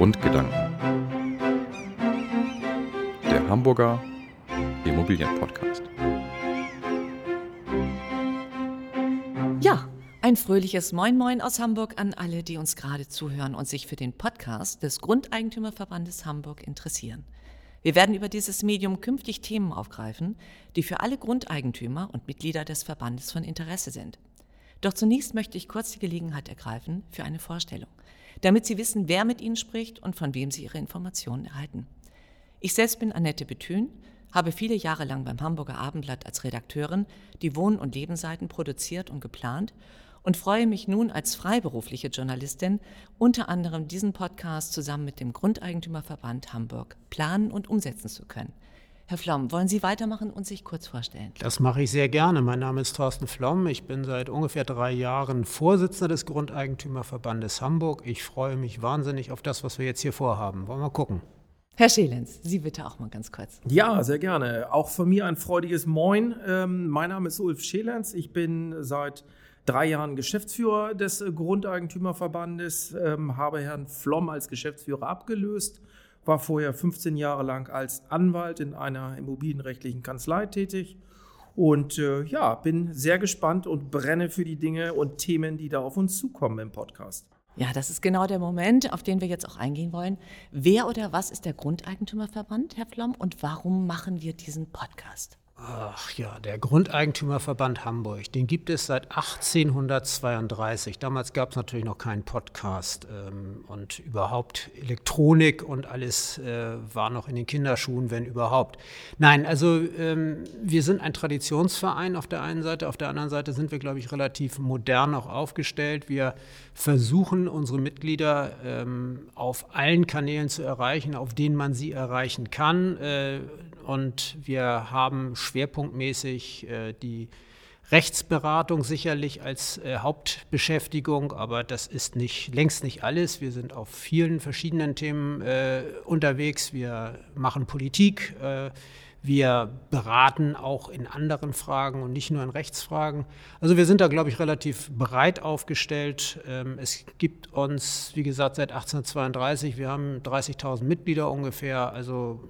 Grundgedanken. Der Hamburger Immobilienpodcast. Ja, ein fröhliches Moin Moin aus Hamburg an alle, die uns gerade zuhören und sich für den Podcast des Grundeigentümerverbandes Hamburg interessieren. Wir werden über dieses Medium künftig Themen aufgreifen, die für alle Grundeigentümer und Mitglieder des Verbandes von Interesse sind. Doch zunächst möchte ich kurz die Gelegenheit ergreifen für eine Vorstellung, damit Sie wissen, wer mit Ihnen spricht und von wem Sie Ihre Informationen erhalten. Ich selbst bin Annette Bethün, habe viele Jahre lang beim Hamburger Abendblatt als Redakteurin die Wohn- und Lebensseiten produziert und geplant und freue mich nun als freiberufliche Journalistin unter anderem diesen Podcast zusammen mit dem Grundeigentümerverband Hamburg planen und umsetzen zu können. Herr Flom, wollen Sie weitermachen und sich kurz vorstellen? Das mache ich sehr gerne. Mein Name ist Thorsten Flom. Ich bin seit ungefähr drei Jahren Vorsitzender des Grundeigentümerverbandes Hamburg. Ich freue mich wahnsinnig auf das, was wir jetzt hier vorhaben. Wollen wir mal gucken. Herr Schelenz, Sie bitte auch mal ganz kurz. Ja, sehr gerne. Auch von mir ein freudiges Moin. Ähm, mein Name ist Ulf Schelenz. Ich bin seit drei Jahren Geschäftsführer des Grundeigentümerverbandes, ähm, habe Herrn Flom als Geschäftsführer abgelöst, war vorher 15 Jahre lang als Anwalt in einer immobilienrechtlichen Kanzlei tätig und äh, ja, bin sehr gespannt und brenne für die Dinge und Themen, die da auf uns zukommen im Podcast. Ja, das ist genau der Moment, auf den wir jetzt auch eingehen wollen. Wer oder was ist der Grundeigentümerverband, Herr Flom, und warum machen wir diesen Podcast? Ach ja, der Grundeigentümerverband Hamburg, den gibt es seit 1832. Damals gab es natürlich noch keinen Podcast ähm, und überhaupt Elektronik und alles äh, war noch in den Kinderschuhen, wenn überhaupt. Nein, also ähm, wir sind ein Traditionsverein auf der einen Seite, auf der anderen Seite sind wir, glaube ich, relativ modern auch aufgestellt. Wir versuchen unsere Mitglieder ähm, auf allen Kanälen zu erreichen, auf denen man sie erreichen kann. Äh, und wir haben schwerpunktmäßig äh, die Rechtsberatung sicherlich als äh, Hauptbeschäftigung, aber das ist nicht, längst nicht alles. Wir sind auf vielen verschiedenen Themen äh, unterwegs. Wir machen Politik. Äh, wir beraten auch in anderen Fragen und nicht nur in Rechtsfragen. Also wir sind da, glaube ich, relativ breit aufgestellt. Ähm, es gibt uns, wie gesagt, seit 1832, wir haben 30.000 Mitglieder ungefähr. Also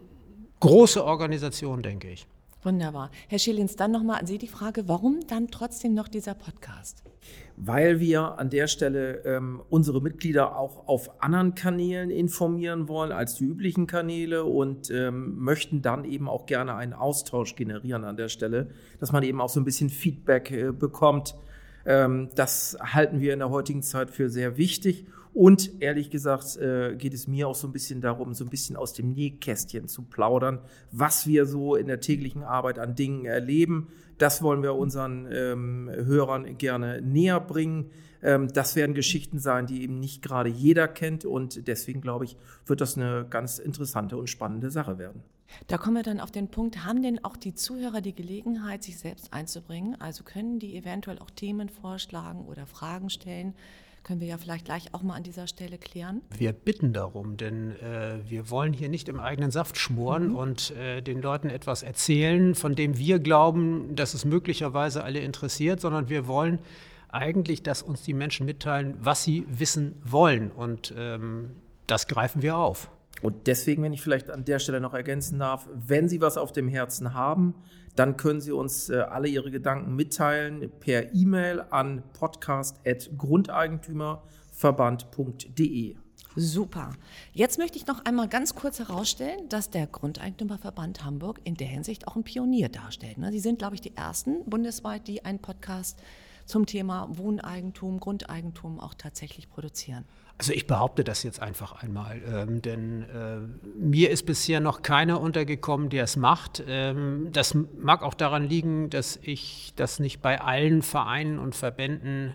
große Organisation, denke ich. Wunderbar. Herr Schillins, dann nochmal an Sie die Frage, warum dann trotzdem noch dieser Podcast? Weil wir an der Stelle ähm, unsere Mitglieder auch auf anderen Kanälen informieren wollen als die üblichen Kanäle und ähm, möchten dann eben auch gerne einen Austausch generieren an der Stelle, dass man eben auch so ein bisschen Feedback äh, bekommt. Ähm, das halten wir in der heutigen Zeit für sehr wichtig und ehrlich gesagt äh, geht es mir auch so ein bisschen darum, so ein bisschen aus dem Nähkästchen zu plaudern, was wir so in der täglichen Arbeit an Dingen erleben. Das wollen wir unseren ähm, Hörern gerne näher bringen. Ähm, das werden Geschichten sein, die eben nicht gerade jeder kennt. Und deswegen glaube ich, wird das eine ganz interessante und spannende Sache werden. Da kommen wir dann auf den Punkt, haben denn auch die Zuhörer die Gelegenheit, sich selbst einzubringen? Also können die eventuell auch Themen vorschlagen oder Fragen stellen? Können wir ja vielleicht gleich auch mal an dieser Stelle klären. Wir bitten darum, denn äh, wir wollen hier nicht im eigenen Saft schmoren mhm. und äh, den Leuten etwas erzählen, von dem wir glauben, dass es möglicherweise alle interessiert, sondern wir wollen eigentlich, dass uns die Menschen mitteilen, was sie wissen wollen. Und ähm, das greifen wir auf. Und deswegen, wenn ich vielleicht an der Stelle noch ergänzen darf, wenn Sie was auf dem Herzen haben, dann können Sie uns äh, alle Ihre Gedanken mitteilen per E-Mail an podcast.grundeigentümerverband.de. Super. Jetzt möchte ich noch einmal ganz kurz herausstellen, dass der Grundeigentümerverband Hamburg in der Hinsicht auch ein Pionier darstellt. Ne? Sie sind, glaube ich, die ersten bundesweit, die einen Podcast zum Thema Wohneigentum, Grundeigentum auch tatsächlich produzieren. Also ich behaupte das jetzt einfach einmal, ähm, denn äh, mir ist bisher noch keiner untergekommen, der es macht. Ähm, das mag auch daran liegen, dass ich das nicht bei allen Vereinen und Verbänden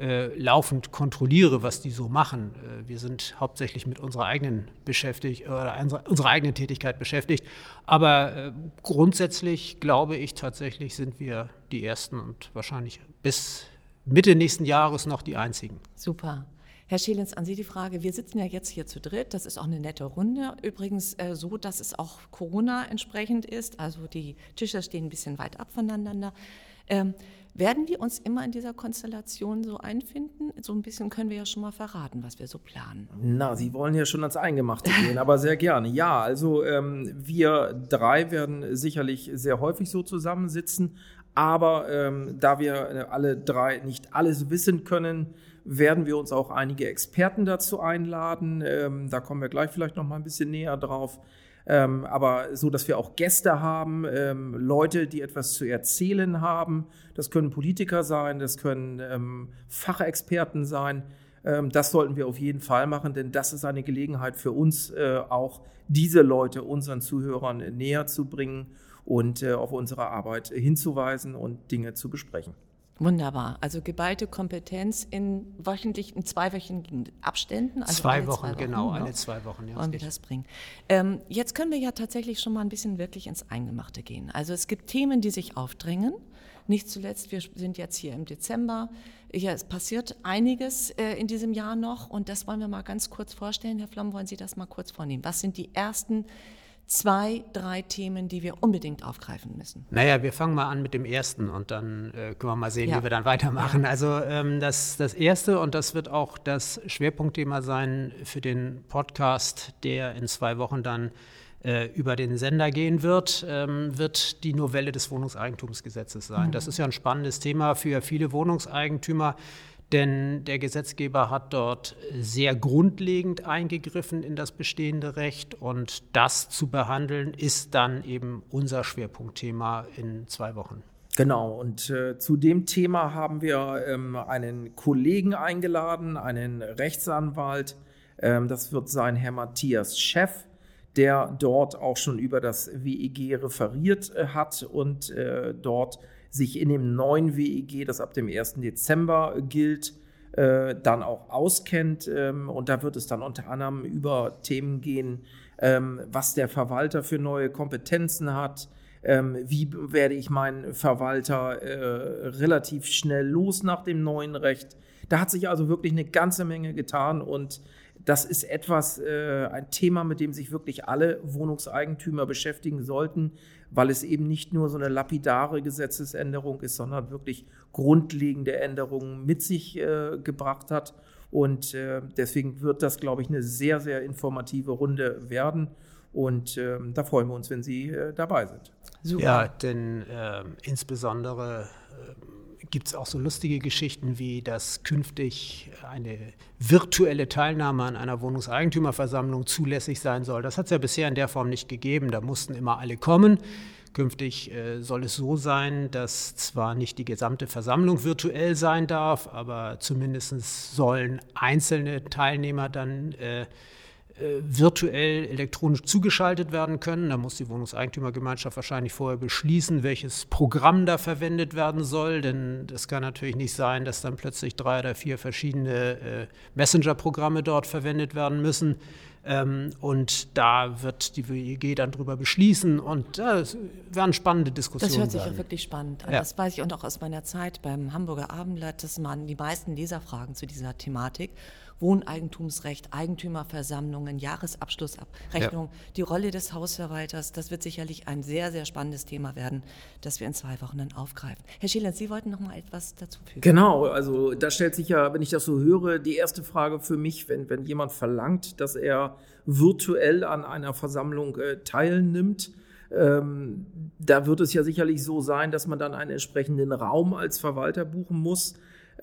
äh, laufend kontrolliere, was die so machen. Äh, wir sind hauptsächlich mit unserer eigenen beschäftigt oder unserer eigenen Tätigkeit beschäftigt. Aber äh, grundsätzlich glaube ich tatsächlich sind wir die ersten und wahrscheinlich bis Mitte nächsten Jahres noch die einzigen. Super. Herr Schelens, an Sie die Frage. Wir sitzen ja jetzt hier zu dritt. Das ist auch eine nette Runde. Übrigens äh, so, dass es auch Corona entsprechend ist. Also die Tische stehen ein bisschen weit ab voneinander. Ähm, werden wir uns immer in dieser Konstellation so einfinden? So ein bisschen können wir ja schon mal verraten, was wir so planen. Na, Sie wollen ja schon ans Eingemachte gehen, aber sehr gerne. Ja, also ähm, wir drei werden sicherlich sehr häufig so zusammensitzen, aber ähm, da wir alle drei nicht alles wissen können, werden wir uns auch einige Experten dazu einladen. Ähm, da kommen wir gleich vielleicht noch mal ein bisschen näher drauf. Ähm, aber so, dass wir auch Gäste haben, ähm, Leute, die etwas zu erzählen haben. Das können Politiker sein, das können ähm, Fachexperten sein. Ähm, das sollten wir auf jeden Fall machen, denn das ist eine Gelegenheit für uns, äh, auch diese Leute unseren Zuhörern näher zu bringen und äh, auf unsere Arbeit hinzuweisen und Dinge zu besprechen. Wunderbar. Also geballte Kompetenz in wöchentlichen, zweiwöchigen Abständen. Also zwei, Wochen, zwei Wochen, genau, alle zwei Wochen. Ja, wollen wir das bringen. Ähm, jetzt können wir ja tatsächlich schon mal ein bisschen wirklich ins Eingemachte gehen. Also es gibt Themen, die sich aufdrängen. Nicht zuletzt, wir sind jetzt hier im Dezember. Ja, es passiert einiges äh, in diesem Jahr noch und das wollen wir mal ganz kurz vorstellen. Herr Flamm, wollen Sie das mal kurz vornehmen? Was sind die ersten zwei, drei Themen, die wir unbedingt aufgreifen müssen? Naja, wir fangen mal an mit dem ersten und dann äh, können wir mal sehen, ja. wie wir dann weitermachen. Ja. Also ähm, das, das erste und das wird auch das Schwerpunktthema sein für den Podcast, der in zwei Wochen dann äh, über den Sender gehen wird, ähm, wird die Novelle des Wohnungseigentumsgesetzes sein. Mhm. Das ist ja ein spannendes Thema für viele Wohnungseigentümer denn der Gesetzgeber hat dort sehr grundlegend eingegriffen in das bestehende Recht und das zu behandeln ist dann eben unser Schwerpunktthema in zwei Wochen. Genau, und äh, zu dem Thema haben wir ähm, einen Kollegen eingeladen, einen Rechtsanwalt. Ähm, das wird sein Herr Matthias Chef, der dort auch schon über das WEG referiert äh, hat und äh, dort sich in dem neuen WEG, das ab dem 1. Dezember gilt, äh, dann auch auskennt. Ähm, und da wird es dann unter anderem über Themen gehen, ähm, was der Verwalter für neue Kompetenzen hat, ähm, wie werde ich meinen Verwalter äh, relativ schnell los nach dem neuen Recht. Da hat sich also wirklich eine ganze Menge getan und das ist etwas, äh, ein Thema, mit dem sich wirklich alle Wohnungseigentümer beschäftigen sollten, weil es eben nicht nur so eine lapidare Gesetzesänderung ist, sondern wirklich grundlegende Änderungen mit sich äh, gebracht hat. Und äh, deswegen wird das, glaube ich, eine sehr, sehr informative Runde werden. Und äh, da freuen wir uns, wenn Sie äh, dabei sind. Super. Ja, denn ähm, insbesondere gibt es auch so lustige Geschichten wie, dass künftig eine virtuelle Teilnahme an einer Wohnungseigentümerversammlung zulässig sein soll. Das hat es ja bisher in der Form nicht gegeben. Da mussten immer alle kommen. Künftig äh, soll es so sein, dass zwar nicht die gesamte Versammlung virtuell sein darf, aber zumindest sollen einzelne Teilnehmer dann äh, virtuell elektronisch zugeschaltet werden können. Da muss die Wohnungseigentümergemeinschaft wahrscheinlich vorher beschließen, welches Programm da verwendet werden soll, denn das kann natürlich nicht sein, dass dann plötzlich drei oder vier verschiedene äh, Messenger-Programme dort verwendet werden müssen. Ähm, und da wird die WEG dann drüber beschließen und das werden spannende Diskussionen. Das hört sich sein. auch wirklich spannend an. Ja. Das weiß ich und auch aus meiner Zeit beim Hamburger Abendblatt, dass man die meisten Leserfragen zu dieser Thematik Wohneigentumsrecht, Eigentümerversammlungen, Jahresabschlussabrechnung, ja. die Rolle des Hausverwalters, das wird sicherlich ein sehr, sehr spannendes Thema werden, das wir in zwei Wochen dann aufgreifen. Herr Schieland, Sie wollten noch mal etwas dazu fügen. Genau, also da stellt sich ja, wenn ich das so höre, die erste Frage für mich, wenn, wenn jemand verlangt, dass er virtuell an einer Versammlung äh, teilnimmt, ähm, da wird es ja sicherlich so sein, dass man dann einen entsprechenden Raum als Verwalter buchen muss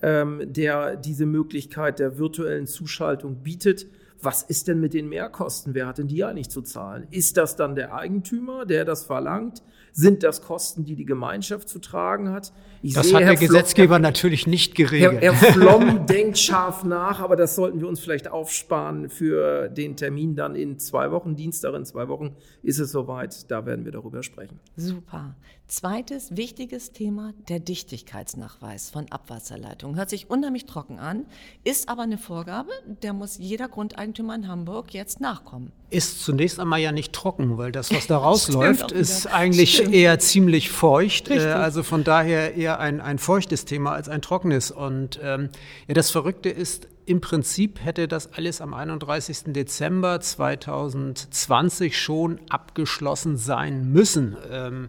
ähm, der diese Möglichkeit der virtuellen Zuschaltung bietet. Was ist denn mit den Mehrkosten? Wer hat denn die eigentlich zu zahlen? Ist das dann der Eigentümer, der das verlangt? Sind das Kosten, die die Gemeinschaft zu tragen hat? Ich das sehe, hat Herr der Gesetzgeber Flom, natürlich nicht geregelt. Herr, Herr Flom denkt scharf nach, aber das sollten wir uns vielleicht aufsparen für den Termin dann in zwei Wochen. Dienstag in zwei Wochen ist es soweit. Da werden wir darüber sprechen. Super. Zweites wichtiges Thema, der Dichtigkeitsnachweis von Abwasserleitungen. Hört sich unheimlich trocken an, ist aber eine Vorgabe, der muss jeder Grundeigentümer in Hamburg jetzt nachkommen. Ist zunächst einmal ja nicht trocken, weil das, was da rausläuft, ist eigentlich Stimmt. eher ziemlich feucht. Äh, also von daher eher ein, ein feuchtes Thema als ein trockenes. Und ähm, ja, das Verrückte ist, im Prinzip hätte das alles am 31. Dezember 2020 schon abgeschlossen sein müssen. Ähm,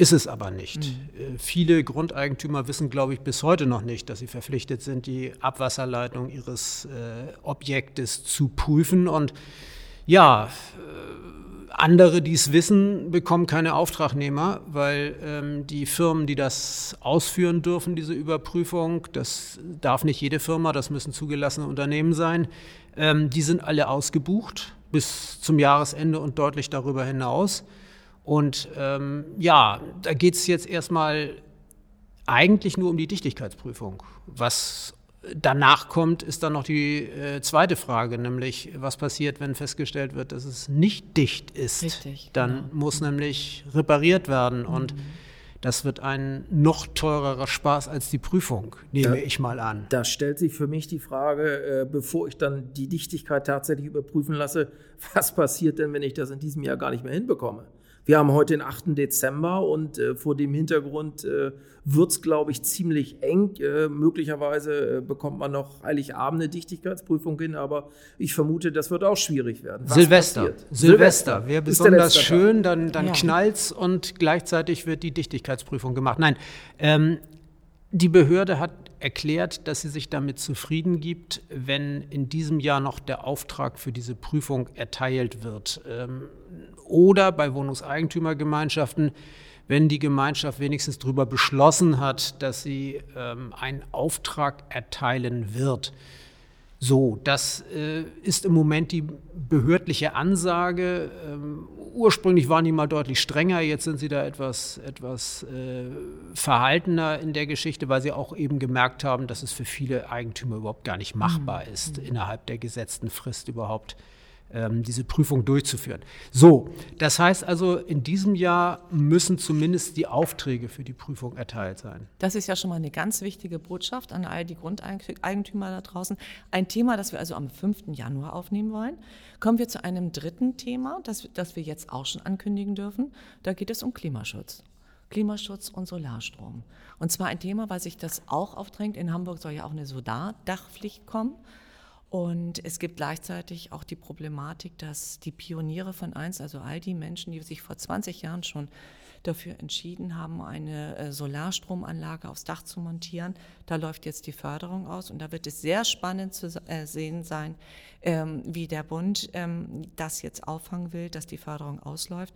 Ist es aber nicht. Mhm. Viele Grundeigentümer wissen, glaube ich, bis heute noch nicht, dass sie verpflichtet sind, die Abwasserleitung ihres äh, Objektes zu prüfen. Und ja, äh, andere, die es wissen, bekommen keine Auftragnehmer, weil ähm, die Firmen, die das ausführen dürfen, diese Überprüfung, das darf nicht jede Firma, das müssen zugelassene Unternehmen sein, ähm, die sind alle ausgebucht bis zum Jahresende und deutlich darüber hinaus. Und ähm, ja, da geht es jetzt erstmal eigentlich nur um die Dichtigkeitsprüfung. Was danach kommt, ist dann noch die äh, zweite Frage, nämlich was passiert, wenn festgestellt wird, dass es nicht dicht ist. Richtig, dann genau. muss nämlich repariert werden und mhm. das wird ein noch teurerer Spaß als die Prüfung, nehme da, ich mal an. Da stellt sich für mich die Frage, äh, bevor ich dann die Dichtigkeit tatsächlich überprüfen lasse, was passiert denn, wenn ich das in diesem Jahr gar nicht mehr hinbekomme? Wir haben heute den 8. Dezember und äh, vor dem Hintergrund äh, wird es, glaube ich, ziemlich eng. Äh, möglicherweise äh, bekommt man noch Heiligabend eine Dichtigkeitsprüfung hin, aber ich vermute, das wird auch schwierig werden. Was Silvester. Passiert? Silvester wäre besonders schön, dann, dann ja. knallt's und gleichzeitig wird die Dichtigkeitsprüfung gemacht. Nein, ähm, die Behörde hat erklärt, dass sie sich damit zufrieden gibt, wenn in diesem Jahr noch der Auftrag für diese Prüfung erteilt wird. Ähm, oder bei Wohnungseigentümergemeinschaften, wenn die Gemeinschaft wenigstens darüber beschlossen hat, dass sie ähm, einen Auftrag erteilen wird. So, das äh, ist im Moment die behördliche Ansage. Ähm, ursprünglich waren die mal deutlich strenger, jetzt sind sie da etwas, etwas äh, verhaltener in der Geschichte, weil sie auch eben gemerkt haben, dass es für viele Eigentümer überhaupt gar nicht machbar mhm. ist, innerhalb der gesetzten Frist überhaupt ähm, diese Prüfung durchzuführen. So, das heißt also, in diesem Jahr müssen zumindest die Aufträge für die Prüfung erteilt sein. Das ist ja schon mal eine ganz wichtige Botschaft an all die Grundeigentümer da draußen. Ein Thema, das wir also am 5. Januar aufnehmen wollen. Kommen wir zu einem dritten Thema, das, das wir jetzt auch schon ankündigen dürfen. Da geht es um Klimaschutz. Klimaschutz und Solarstrom. Und zwar ein Thema, weil sich das auch aufdrängt. In Hamburg soll ja auch eine Solardachpflicht kommen. Und es gibt gleichzeitig auch die Problematik, dass die Pioniere von eins, also all die Menschen, die sich vor 20 Jahren schon dafür entschieden haben, eine äh, Solarstromanlage aufs Dach zu montieren. Da läuft jetzt die Förderung aus und da wird es sehr spannend zu äh, sehen sein, ähm, wie der Bund ähm, das jetzt auffangen will, dass die Förderung ausläuft.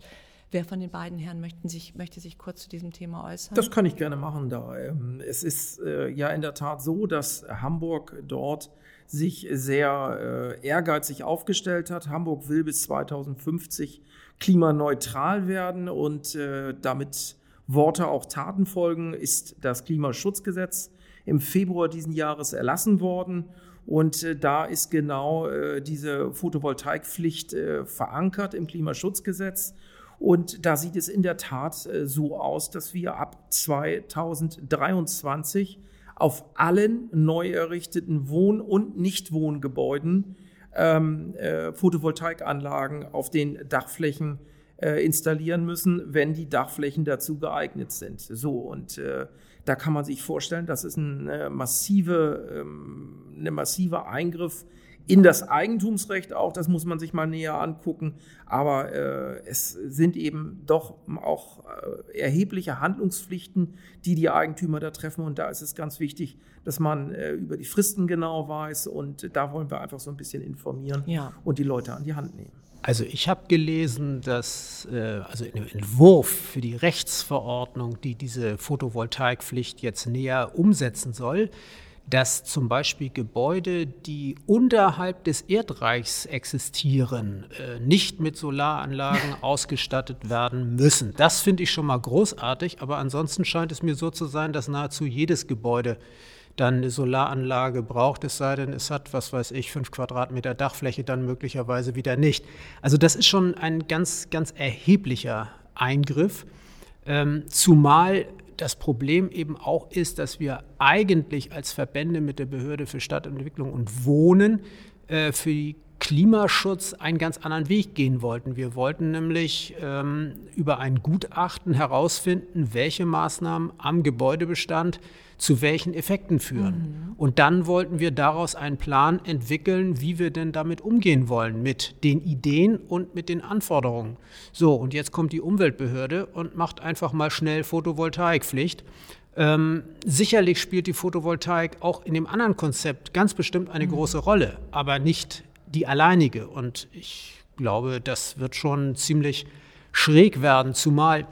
Wer von den beiden Herren möchten sich, möchte sich kurz zu diesem Thema äußern? Das kann ich gerne machen. Da. Ähm, es ist äh, ja in der Tat so, dass Hamburg dort sich sehr äh, ehrgeizig aufgestellt hat. Hamburg will bis 2050 klimaneutral werden und äh, damit Worte auch Taten folgen, ist das Klimaschutzgesetz im Februar diesen Jahres erlassen worden. Und äh, da ist genau äh, diese Photovoltaikpflicht äh, verankert im Klimaschutzgesetz. Und da sieht es in der Tat äh, so aus, dass wir ab 2023 auf allen neu errichteten Wohn- und Nichtwohngebäuden ähm, äh, Photovoltaikanlagen auf den Dachflächen äh, installieren müssen, wenn die Dachflächen dazu geeignet sind. So und äh, da kann man sich vorstellen, das ist ein äh, massive, ähm, eine massive Eingriff in das Eigentumsrecht auch, das muss man sich mal näher angucken. Aber äh, es sind eben doch auch äh, erhebliche Handlungspflichten, die die Eigentümer da treffen. Und da ist es ganz wichtig, dass man äh, über die Fristen genau weiß. Und da wollen wir einfach so ein bisschen informieren ja. und die Leute an die Hand nehmen. Also ich habe gelesen, dass äh, also in dem Entwurf für die Rechtsverordnung, die diese Photovoltaikpflicht jetzt näher umsetzen soll, dass zum Beispiel Gebäude, die unterhalb des Erdreichs existieren, äh, nicht mit Solaranlagen ausgestattet werden müssen. Das finde ich schon mal großartig, aber ansonsten scheint es mir so zu sein, dass nahezu jedes Gebäude dann eine Solaranlage braucht, es sei denn, es hat, was weiß ich, fünf Quadratmeter Dachfläche, dann möglicherweise wieder nicht. Also das ist schon ein ganz, ganz erheblicher Eingriff, ähm, zumal das Problem eben auch ist, dass wir eigentlich als Verbände mit der Behörde für Stadtentwicklung und Wohnen äh, für die Klimaschutz einen ganz anderen Weg gehen wollten. Wir wollten nämlich ähm, über ein Gutachten herausfinden, welche Maßnahmen am Gebäudebestand zu welchen Effekten führen. Mhm. Und dann wollten wir daraus einen Plan entwickeln, wie wir denn damit umgehen wollen, mit den Ideen und mit den Anforderungen. So, und jetzt kommt die Umweltbehörde und macht einfach mal schnell Photovoltaikpflicht. Ähm, sicherlich spielt die Photovoltaik auch in dem anderen Konzept ganz bestimmt eine mhm. große Rolle, aber nicht die alleinige. Und ich glaube, das wird schon ziemlich schräg werden, zumal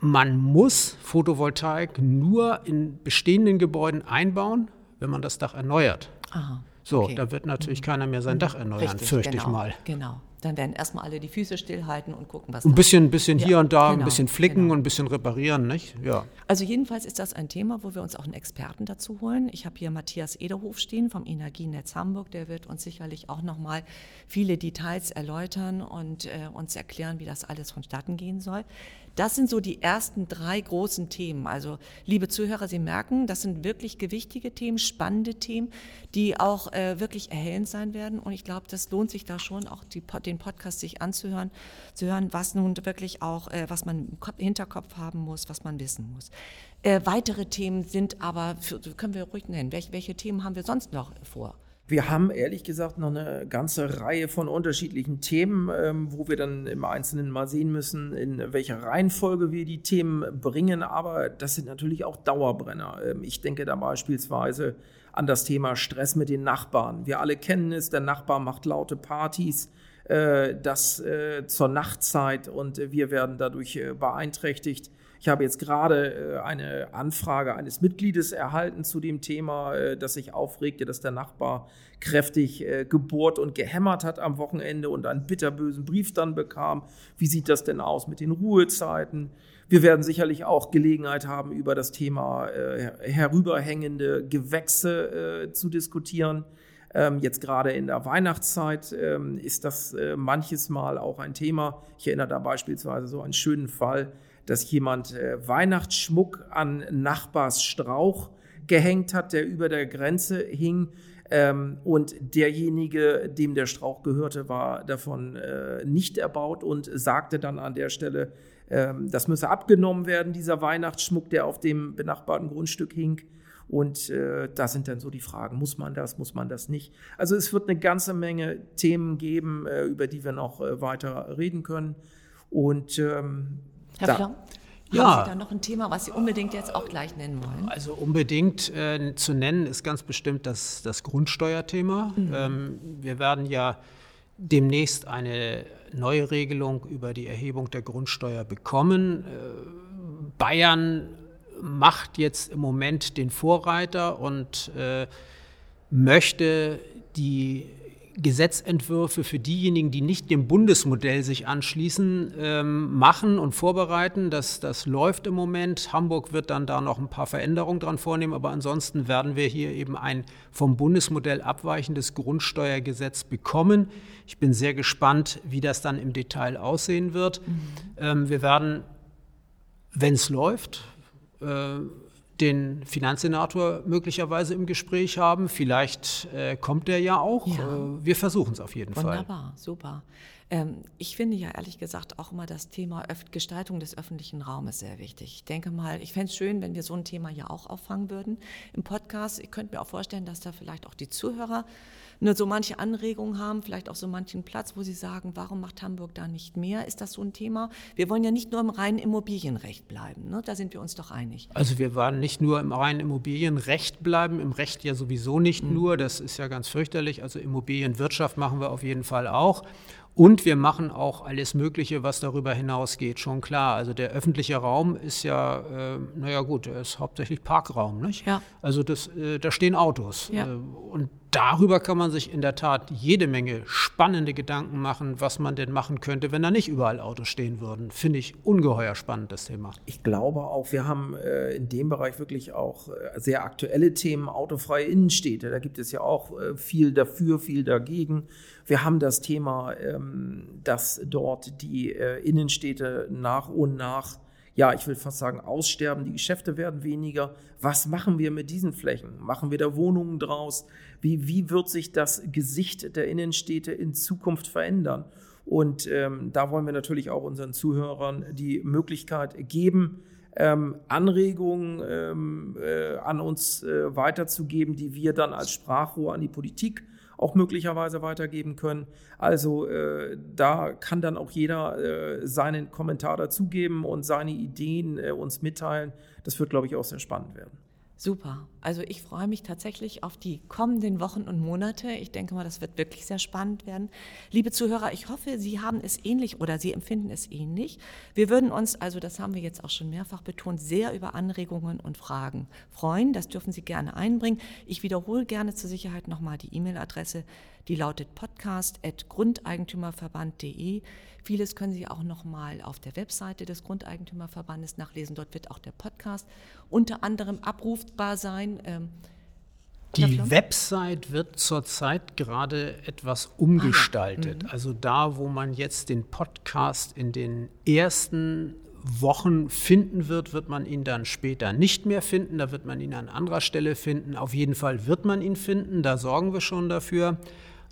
man muss Photovoltaik nur in bestehenden Gebäuden einbauen, wenn man das Dach erneuert. Aha, so, okay. da wird natürlich mhm. keiner mehr sein Dach erneuern, Richtig, fürchte genau, ich mal. Genau. Dann werden erstmal alle die Füße stillhalten und gucken, was. Ein bisschen, bisschen hier und da, genau, ein bisschen flicken genau. und ein bisschen reparieren, nicht? Ja. Also jedenfalls ist das ein Thema, wo wir uns auch einen Experten dazu holen. Ich habe hier Matthias Ederhof stehen vom Energienetz Hamburg. Der wird uns sicherlich auch noch mal viele Details erläutern und äh, uns erklären, wie das alles vonstatten gehen soll. Das sind so die ersten drei großen Themen. Also, liebe Zuhörer, Sie merken, das sind wirklich gewichtige Themen, spannende Themen, die auch äh, wirklich erhellend sein werden. Und ich glaube, das lohnt sich da schon auch, die, den Podcast sich anzuhören, zu hören, was nun wirklich auch, äh, was man im Kopf, Hinterkopf haben muss, was man wissen muss. Äh, weitere Themen sind aber, für, können wir ruhig nennen, welche, welche Themen haben wir sonst noch vor? Wir haben ehrlich gesagt noch eine ganze Reihe von unterschiedlichen Themen, ähm, wo wir dann im Einzelnen mal sehen müssen, in welcher Reihenfolge wir die Themen bringen. Aber das sind natürlich auch Dauerbrenner. Ähm, ich denke da beispielsweise an das Thema Stress mit den Nachbarn. Wir alle kennen es, der Nachbar macht laute Partys, äh, das äh, zur Nachtzeit und wir werden dadurch äh, beeinträchtigt. Ich habe jetzt gerade äh, eine Anfrage eines Mitgliedes erhalten zu dem Thema, äh, das sich aufregte, dass der Nachbar kräftig äh, gebohrt und gehämmert hat am Wochenende und einen bitterbösen Brief dann bekam. Wie sieht das denn aus mit den Ruhezeiten? Wir werden sicherlich auch Gelegenheit haben, über das Thema herüberhängende Gewächse zu diskutieren. Ähm, jetzt gerade in der Weihnachtszeit ähm, ist das manches Mal auch ein Thema. Ich erinnere da beispielsweise so einen schönen Fall dass jemand äh, Weihnachtsschmuck an Nachbars Strauch gehängt hat, der über der Grenze hing. Ähm, und derjenige, dem der Strauch gehörte, war davon äh, nicht erbaut und sagte dann an der Stelle, ähm, das müsse abgenommen werden, dieser Weihnachtsschmuck, der auf dem benachbarten Grundstück hing. Und äh, da sind dann so die Fragen, muss man das, muss man das nicht? Also es wird eine ganze Menge Themen geben, äh, über die wir noch äh, weiter reden können. Und ähm, Herr da. Ja. Haben Sie da noch ein Thema, was Sie unbedingt jetzt auch gleich nennen wollen? Also unbedingt äh, zu nennen ist ganz bestimmt das, das Grundsteuerthema. Mhm. Ähm, wir werden ja demnächst eine neue Regelung über die Erhebung der Grundsteuer bekommen. Äh, Bayern macht jetzt im Moment den Vorreiter und äh, möchte die Gesetzentwürfe für diejenigen, die nicht dem Bundesmodell sich anschließen, ähm, machen und vorbereiten. Das, das läuft im Moment. Hamburg wird dann da noch ein paar Veränderungen dran vornehmen, aber ansonsten werden wir hier eben ein vom Bundesmodell abweichendes Grundsteuergesetz bekommen. Ich bin sehr gespannt, wie das dann im Detail aussehen wird. Mhm. Ähm, wir werden, wenn es läuft, äh, den Finanzsenator möglicherweise im Gespräch haben. Vielleicht äh, kommt er ja auch. Ja. Äh, wir versuchen es auf jeden Wunderbar, Fall. Wunderbar, super. Ähm, ich finde ja ehrlich gesagt auch immer das Thema Öf Gestaltung des öffentlichen Raumes sehr wichtig. Ich denke mal, ich fände es schön, wenn wir so ein Thema ja auch auffangen würden im Podcast. Ich könnte mir auch vorstellen, dass da vielleicht auch die Zuhörer ne, so manche Anregungen haben, vielleicht auch so manchen Platz, wo sie sagen, warum macht Hamburg da nicht mehr? Ist das so ein Thema? Wir wollen ja nicht nur im reinen Immobilienrecht bleiben. Ne? Da sind wir uns doch einig. Also wir wollen nicht nur im reinen Immobilienrecht bleiben, im Recht ja sowieso nicht mhm. nur. Das ist ja ganz fürchterlich. Also Immobilienwirtschaft machen wir auf jeden Fall auch. Und wir machen auch alles Mögliche, was darüber hinausgeht, schon klar. Also der öffentliche Raum ist ja, äh, naja gut, er ist hauptsächlich Parkraum, nicht? Ja. Also das, äh, da stehen Autos. Ja. Äh, und darüber kann man sich in der Tat jede Menge spannende Gedanken machen, was man denn machen könnte, wenn da nicht überall Autos stehen würden. Finde ich ungeheuer spannend, das Thema. Ich glaube auch, wir haben äh, in dem Bereich wirklich auch äh, sehr aktuelle Themen, autofreie Innenstädte. Da gibt es ja auch äh, viel dafür, viel dagegen. Wir haben das Thema, ähm, dass dort die äh, Innenstädte nach und nach ja, ich will fast sagen, aussterben, die Geschäfte werden weniger. Was machen wir mit diesen Flächen? Machen wir da Wohnungen draus? Wie, wie wird sich das Gesicht der Innenstädte in Zukunft verändern? Und ähm, da wollen wir natürlich auch unseren Zuhörern die Möglichkeit geben, ähm, Anregungen ähm, äh, an uns äh, weiterzugeben, die wir dann als Sprachrohr an die Politik auch möglicherweise weitergeben können. Also äh, da kann dann auch jeder äh, seinen Kommentar dazugeben und seine Ideen äh, uns mitteilen. Das wird, glaube ich, auch sehr spannend werden. Super. Also ich freue mich tatsächlich auf die kommenden Wochen und Monate. Ich denke mal, das wird wirklich sehr spannend werden. Liebe Zuhörer, ich hoffe, Sie haben es ähnlich oder Sie empfinden es ähnlich. Wir würden uns, also das haben wir jetzt auch schon mehrfach betont, sehr über Anregungen und Fragen freuen. Das dürfen Sie gerne einbringen. Ich wiederhole gerne zur Sicherheit nochmal die E-Mail-Adresse die lautet podcast.grundeigentümerverband.de. Vieles können Sie auch noch mal auf der Webseite des Grundeigentümerverbandes nachlesen. Dort wird auch der Podcast unter anderem abrufbar sein. Ähm, die Website wird zurzeit gerade etwas umgestaltet. Ah, also da, wo man jetzt den Podcast in den ersten Wochen finden wird, wird man ihn dann später nicht mehr finden. Da wird man ihn an anderer Stelle finden. Auf jeden Fall wird man ihn finden. Da sorgen wir schon dafür.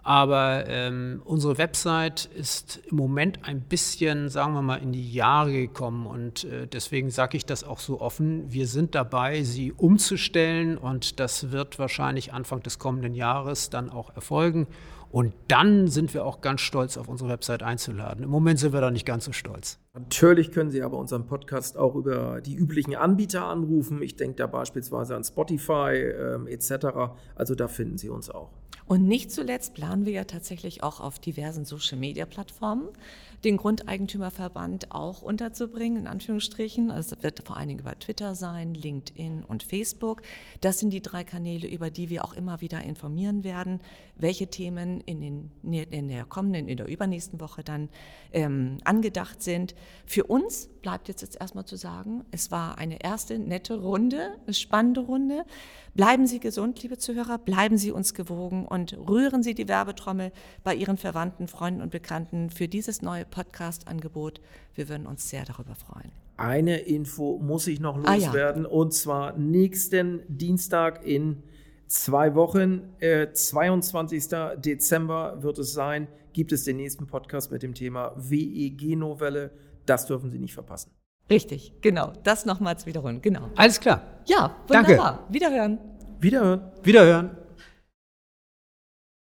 Aber ähm, unsere Website ist im Moment ein bisschen, sagen wir mal, in die Jahre gekommen. Und äh, deswegen sage ich das auch so offen. Wir sind dabei, sie umzustellen. Und das wird wahrscheinlich Anfang des kommenden Jahres dann auch erfolgen. Und dann sind wir auch ganz stolz, auf unsere Website einzuladen. Im Moment sind wir da nicht ganz so stolz. Natürlich können Sie aber unseren Podcast auch über die üblichen Anbieter anrufen. Ich denke da beispielsweise an Spotify ähm, etc. Also da finden Sie uns auch. Und nicht zuletzt planen wir ja tatsächlich auch auf diversen Social-Media-Plattformen den Grundeigentümerverband auch unterzubringen, in Anführungsstrichen. Also es wird vor allen Dingen über Twitter sein, LinkedIn und Facebook. Das sind die drei Kanäle, über die wir auch immer wieder informieren werden, welche Themen in, den, in der kommenden, in der übernächsten Woche dann ähm, angedacht sind. Für uns bleibt jetzt, jetzt erstmal zu sagen, es war eine erste nette Runde, eine spannende Runde. Bleiben Sie gesund, liebe Zuhörer, bleiben Sie uns gewogen und rühren Sie die Werbetrommel bei Ihren Verwandten, Freunden und Bekannten für dieses neue Podcast-Angebot. Wir würden uns sehr darüber freuen. Eine Info muss ich noch loswerden ah, ja. und zwar nächsten Dienstag in zwei Wochen, äh, 22. Dezember wird es sein, gibt es den nächsten Podcast mit dem Thema WEG-Novelle. Das dürfen Sie nicht verpassen. Richtig, genau. Das nochmals wiederholen, genau. Alles klar. Ja, wunderbar. Danke. Wiederhören. Wiederhören. Wiederhören.